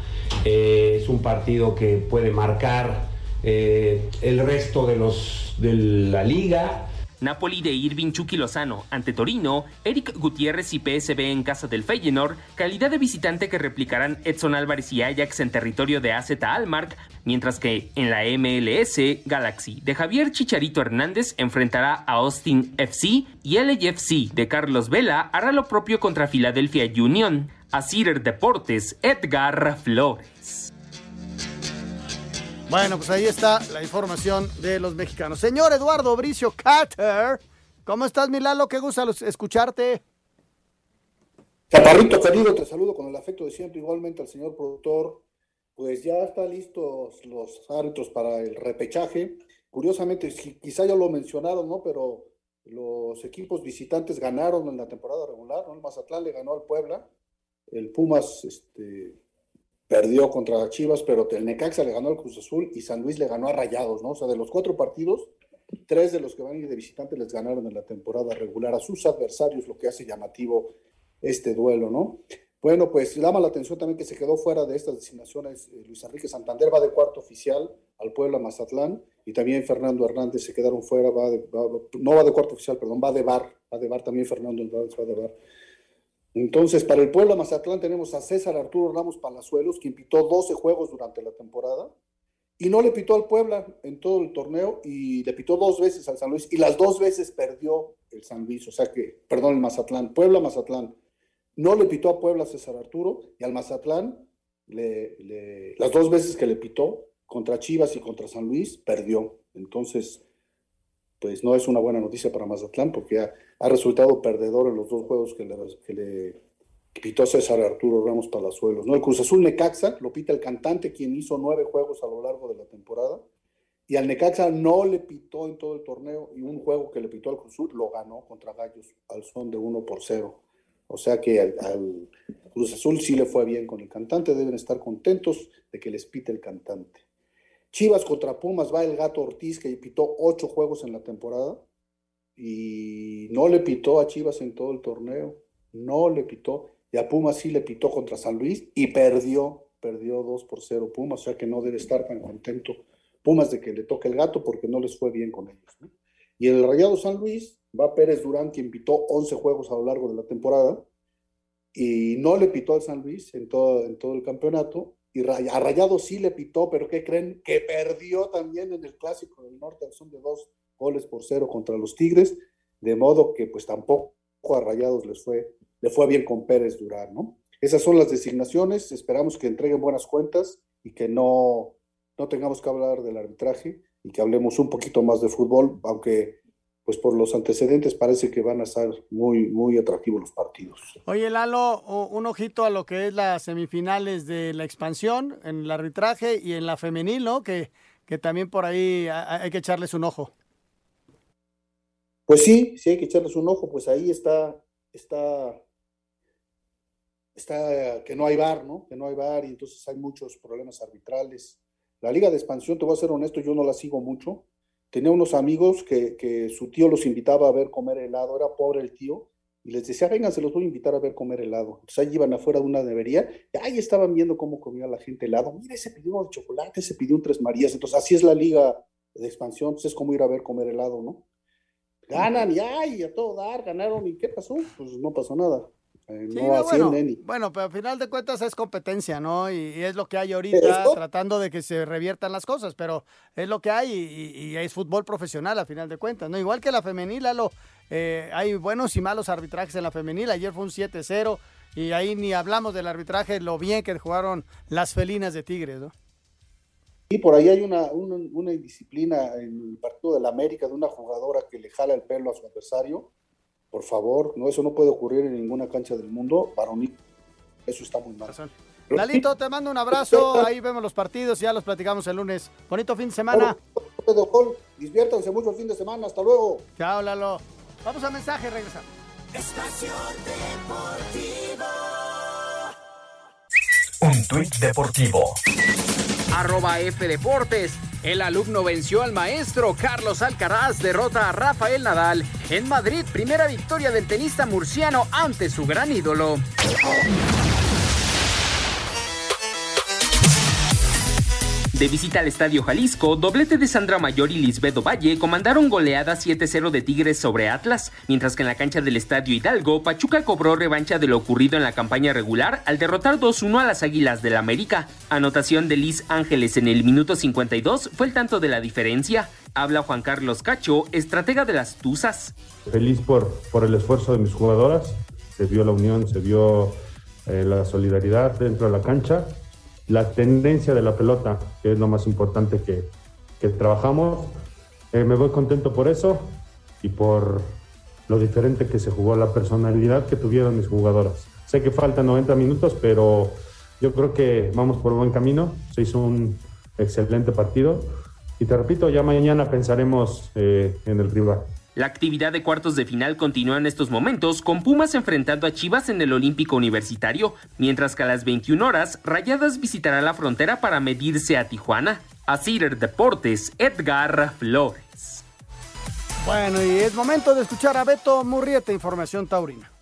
Eh, es un partido que puede marcar eh, el resto de, los, de la liga. Napoli de Irving Chucky Lozano ante Torino, Eric Gutiérrez y PSV en casa del Feyenoord, calidad de visitante que replicarán Edson Álvarez y Ajax en territorio de AZ Almark, mientras que en la MLS, Galaxy de Javier Chicharito Hernández enfrentará a Austin FC y LAFC de Carlos Vela hará lo propio contra Philadelphia Union. A Cider Deportes, Edgar Flores. Bueno, pues ahí está la información de los mexicanos. Señor Eduardo Bricio Carter, ¿cómo estás, Milalo? Qué gusto escucharte. Chaparrito querido, te saludo con el afecto de siempre, igualmente al señor productor. Pues ya están listos los árbitros para el repechaje. Curiosamente, quizá ya lo mencionaron, ¿no? Pero los equipos visitantes ganaron en la temporada regular, ¿no? El Mazatlán le ganó al Puebla, el Pumas este, perdió contra Chivas, pero el Necaxa le ganó al Cruz Azul y San Luis le ganó a Rayados, ¿no? O sea, de los cuatro partidos, tres de los que van a ir de visitante les ganaron en la temporada regular a sus adversarios, lo que hace llamativo este duelo, ¿no? Bueno, pues llama la atención también que se quedó fuera de estas designaciones eh, Luis Enrique Santander, va de cuarto oficial al Puebla Mazatlán, y también Fernando Hernández se quedaron fuera, va de- no va de cuarto oficial, perdón, va de bar, va de bar también Fernando Hernández va de bar. Entonces, para el Puebla Mazatlán tenemos a César Arturo Ramos Palazuelos, quien pitó 12 juegos durante la temporada, y no le pitó al Puebla en todo el torneo, y le pitó dos veces al San Luis, y las dos veces perdió el San Luis, o sea que, perdón, el Mazatlán, Puebla Mazatlán. No le pitó a Puebla César Arturo, y al Mazatlán le- las dos veces que le pitó, contra Chivas y contra San Luis, perdió. Entonces, pues no es una buena noticia para Mazatlán porque ha, ha resultado perdedor en los dos juegos que le, que le pitó César Arturo Ramos Palazuelos. ¿no? El Cruz Azul Necaxa lo pita el cantante, quien hizo nueve juegos a lo largo de la temporada. Y al Necaxa no le pitó en todo el torneo y un juego que le pitó al Cruz Azul lo ganó contra Gallos al son de 1 por 0. O sea que al, Cruz Azul sí le fue bien con el cantante, deben estar contentos de que les pite el cantante. Chivas contra Pumas va el gato Ortiz que pitó ocho juegos en la temporada y no le pitó a Chivas en todo el torneo, no le pitó. Y a Pumas sí le pitó contra San Luis y perdió, perdió 2 por 0 Pumas, o sea que no debe estar tan contento Pumas de que le toque el gato porque no les fue bien con ellos. ¿no? Y el Rayado San Luis va Pérez Durán, quien pitó 11 juegos a lo largo de la temporada y no le pitó al San Luis en todo, el campeonato. Y a Rayado sí le pitó, pero ¿qué creen? Que perdió también en el Clásico del Norte, al son de dos goles por cero contra los Tigres, de modo que pues tampoco a Rayados les fue, le fue bien con Pérez Durán, ¿no? Esas son las designaciones, esperamos que entreguen buenas cuentas y que no, no tengamos que hablar del arbitraje y que hablemos un poquito más de fútbol, aunque pues por los antecedentes parece que van a estar muy, muy atractivos los partidos. Oye, Lalo, un ojito a lo que es las semifinales de la expansión en el arbitraje y en la femenil, ¿no? Que, que también por ahí ha- hay que echarles un ojo. Pues sí, sí hay que echarles un ojo, pues ahí está, está, está que no hay bar, ¿no? Que no hay bar y entonces hay muchos problemas arbitrales. La Liga de Expansión, te voy a ser honesto, yo no la sigo mucho. Tenía unos amigos que, que su tío los invitaba a ver comer helado, era pobre el tío, y les decía, vengan, se los voy a invitar a ver comer helado. Entonces ahí iban afuera de una nevería, y ahí estaban viendo cómo comía la gente helado. Mira, ese pidió de chocolate, ese pidió un Tres Marías. Entonces así es la Liga de Expansión, pues es como ir a ver comer helado, ¿no? Ganan y ay, a todo dar, ganaron y ¿qué pasó? Pues no pasó nada. Eh, Sí, no no, bueno, y bueno, pero al final de cuentas es competencia, ¿no? Y, y es lo que hay ahorita, tratando de que se reviertan las cosas, pero es lo que hay y es fútbol profesional al final de cuentas, ¿no? Igual que la femenil, Lalo, eh, hay buenos y malos arbitrajes en la femenil. Ayer fue un 7-0 y ahí ni hablamos del arbitraje, lo bien que jugaron las felinas de Tigres, ¿no? Y por ahí hay una, una, una indisciplina en el partido de la América de una jugadora que le jala el pelo a su adversario. Por favor, no, eso no puede ocurrir en ninguna cancha del mundo, varonil. Eso está muy mal. Pero Lalito, te mando un abrazo, [LAUGHS] ahí vemos los partidos y ya los platicamos el lunes. Bonito fin de semana. Pedro Col, diviértanse mucho el fin de semana, hasta luego. Chao, Lalo. Vamos a mensaje, regresamos. Espacio Deportivo. Un tuit deportivo. Arroba F Deportes. El alumno venció al maestro Carlos Alcaraz, derrota a Rafael Nadal. En Madrid, primera victoria del tenista murciano ante su gran ídolo. De visita al Estadio Jalisco, doblete de Sandra Mayor y Lisbedo Valle comandaron goleada 7-0 de Tigres sobre Atlas, mientras que en la cancha del Estadio Hidalgo, Pachuca cobró revancha de lo ocurrido en la campaña regular al derrotar 2-1 a las Águilas del América. Anotación de Liz Ángeles en el minuto 52 fue el tanto de la diferencia. Habla Juan Carlos Cacho, estratega de las Tuzas. Feliz por, por el esfuerzo de mis jugadoras. Se vio la unión, se vio eh, la solidaridad dentro de la cancha, la tendencia de la pelota, que es lo más importante que, que trabajamos. Eh, me voy contento por eso y por lo diferente que se jugó, la personalidad que tuvieron mis jugadoras. Sé que faltan 90 minutos, pero yo creo que vamos por buen camino. Se hizo un excelente partido. Y te repito, ya mañana pensaremos eh, en el rival. La actividad de cuartos de final continúa en estos momentos, con Pumas enfrentando a Chivas en el Olímpico Universitario, mientras que a las 21 horas, Rayadas visitará la frontera para medirse a Tijuana. A Cider Deportes, Edgar Flores. Bueno, y es momento de escuchar a Beto Murrieta, Información Taurina.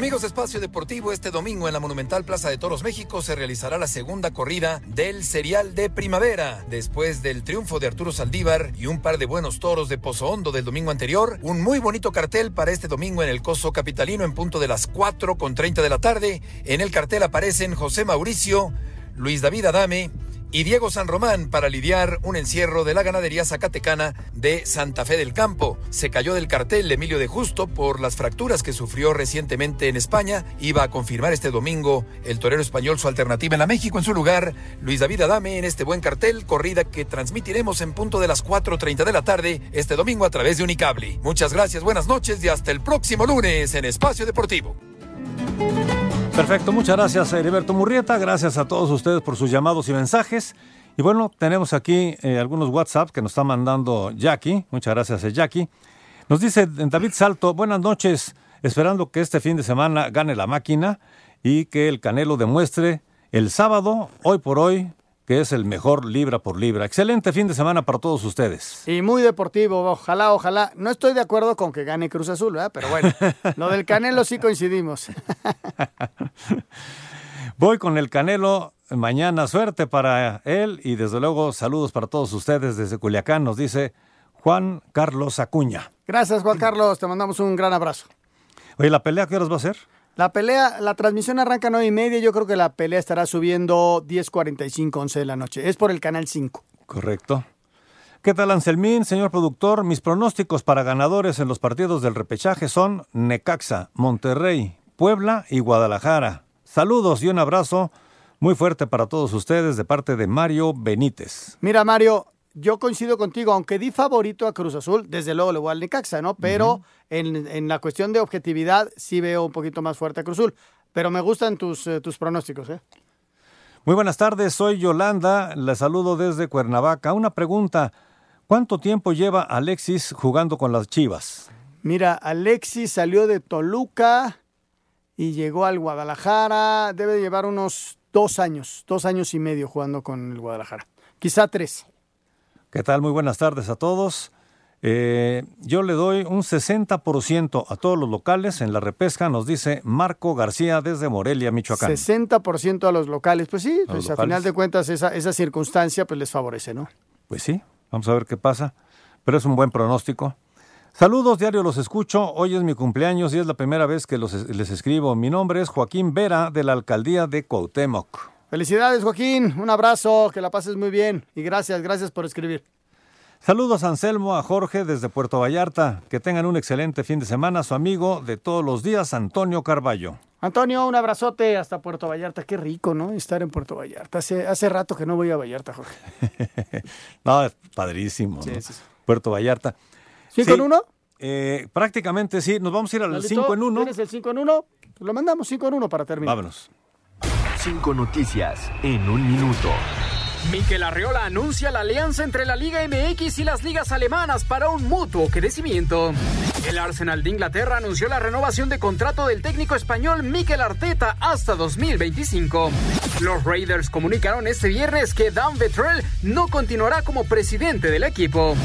Amigos de Espacio Deportivo, este domingo en la Monumental Plaza de Toros México se realizará la segunda corrida del Serial de Primavera. Después del triunfo de Arturo Saldívar y un par de buenos toros de Pozo Hondo del domingo anterior, un muy bonito cartel para este domingo en el Coso Capitalino en punto de las 4 con 30 de la tarde. En el cartel aparecen José Mauricio, Luis David Adame, y Diego San Román para lidiar un encierro de la ganadería zacatecana de Santa Fe del Campo. Se cayó del cartel Emilio de Justo por las fracturas que sufrió recientemente en España. Iba a confirmar este domingo el torero español su alternativa en la México. En su lugar, Luis David Adame en este buen cartel, corrida que transmitiremos en punto de las 4.30 de la tarde este domingo a través de Unicable. Muchas gracias, buenas noches y hasta el próximo lunes en Espacio Deportivo. Perfecto, muchas gracias Heriberto Murrieta, gracias a todos ustedes por sus llamados y mensajes. Y bueno, tenemos aquí eh, algunos WhatsApp que nos está mandando Jackie, muchas gracias eh, Jackie. Nos dice David Salto, buenas noches, esperando que este fin de semana gane la máquina y que el Canelo demuestre el sábado, hoy por hoy, que es el mejor libra por libra. Excelente fin de semana para todos ustedes. Y muy deportivo, ojalá, ojalá. No estoy de acuerdo con que gane Cruz Azul, ¿verdad? Pero bueno, [LAUGHS] lo del Canelo sí coincidimos. [LAUGHS] Voy con el Canelo mañana. Suerte para él y desde luego saludos para todos ustedes desde Culiacán, nos dice Juan Carlos Acuña. Gracias, Juan Carlos. Te mandamos un gran abrazo. Oye, ¿la pelea qué horas va a ser? La pelea, la transmisión arranca a 9 y media. Yo creo que la pelea estará subiendo 10.45, 11 de la noche. Es por el canal 5. Correcto. ¿Qué tal, Anselmín, señor productor? Mis pronósticos para ganadores en los partidos del repechaje son Necaxa, Monterrey, Puebla y Guadalajara. Saludos y un abrazo muy fuerte para todos ustedes de parte de Mario Benítez. Mira, Mario, yo coincido contigo, aunque di favorito a Cruz Azul, desde luego le voy al Necaxa, ¿no? Pero en, en la cuestión de objetividad sí veo un poquito más fuerte a Cruz Azul. Pero me gustan tus, eh, tus pronósticos, ¿eh? Muy buenas tardes, soy Yolanda, le saludo desde Cuernavaca. Una pregunta, ¿cuánto tiempo lleva Alexis jugando con las Chivas? Mira, Alexis salió de Toluca y llegó al Guadalajara. Debe de llevar unos dos años, dos años y medio jugando con el Guadalajara. Quizá tres. ¿Qué tal? Muy buenas tardes a todos. Eh, yo le doy un 60% a todos los locales en la repesca, nos dice Marco García desde Morelia, Michoacán. 60% a los locales. Pues sí, A pues a locales. final de cuentas esa, esa circunstancia pues les favorece, ¿no? Pues sí, vamos a ver qué pasa, pero es un buen pronóstico. Saludos, diario los escucho. Hoy es mi cumpleaños y es la primera vez que los, les escribo. Mi nombre es Joaquín Vera de la alcaldía de Cuauhtémoc. Felicidades, Joaquín. Un abrazo, que la pases muy bien. Y gracias, gracias por escribir. Saludos a Anselmo, a Jorge desde Puerto Vallarta. Que tengan un excelente fin de semana. Su amigo de todos los días, Antonio Carballo. Antonio, un abrazote hasta Puerto Vallarta. Qué rico, ¿no? Estar en Puerto Vallarta. Hace, hace rato que no voy a Vallarta, Jorge. [LAUGHS] No, es padrísimo. Sí, ¿no? sí, sí. Puerto Vallarta. ¿Cinco en uno? Eh, prácticamente sí. Nos vamos a ir al ¿Lalito? 5 en 1. ¿Tienes el 5 en 1? Pues lo mandamos 5 en 1 para terminar. Vámonos. Cinco noticias en un minuto. Mikel Arriola anuncia la alianza entre la Liga MX y las ligas alemanas para un mutuo crecimiento. El Arsenal de Inglaterra anunció la renovación de contrato del técnico español Mikel Arteta hasta 2025. Los Raiders comunicaron este viernes que Dan Vetrell no continuará como presidente del equipo.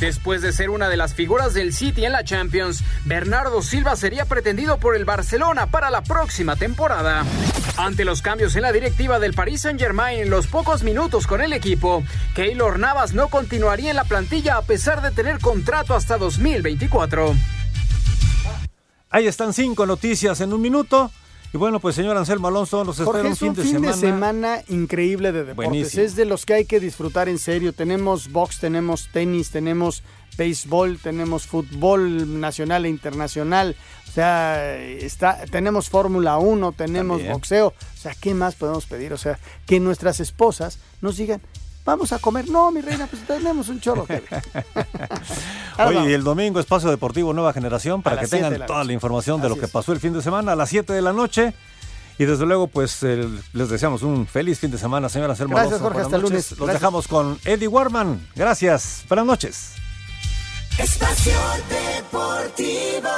Después de ser una de las figuras del City en la Champions, Bernardo Silva sería pretendido por el Barcelona para la próxima temporada. Ante los cambios en la directiva del Paris Saint-Germain en los pocos minutos con el equipo, Keylor Navas no continuaría en la plantilla a pesar de tener contrato hasta 2024. Ahí están cinco noticias en un minuto. Y bueno, pues señor Anselmo Alonso, nos espera un es fin, de, fin semana. de semana increíble de deportes. Buenísimo. Es de los que hay que disfrutar en serio. Tenemos box, tenemos tenis, tenemos béisbol, tenemos fútbol nacional e internacional. O sea, está, tenemos Fórmula 1, tenemos También. boxeo. O sea, ¿qué más podemos pedir? O sea, que nuestras esposas nos digan, vamos a comer. No, mi reina, pues tenemos un chorro. [LAUGHS] Oye, y el domingo Espacio Deportivo Nueva Generación para A que tengan la toda noche. la información de lo que es. pasó el fin de semana a las 7 de la noche. Y desde luego, pues eh, les deseamos un feliz fin de semana, señora Anselmo Gracias. Jorge, Buenas hasta noches. lunes. Los Gracias. dejamos con Eddie Warman. Gracias. Buenas noches. Espacio Deportivo.